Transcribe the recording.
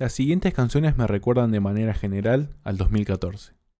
Las siguientes canciones me recuerdan de manera general al 2014.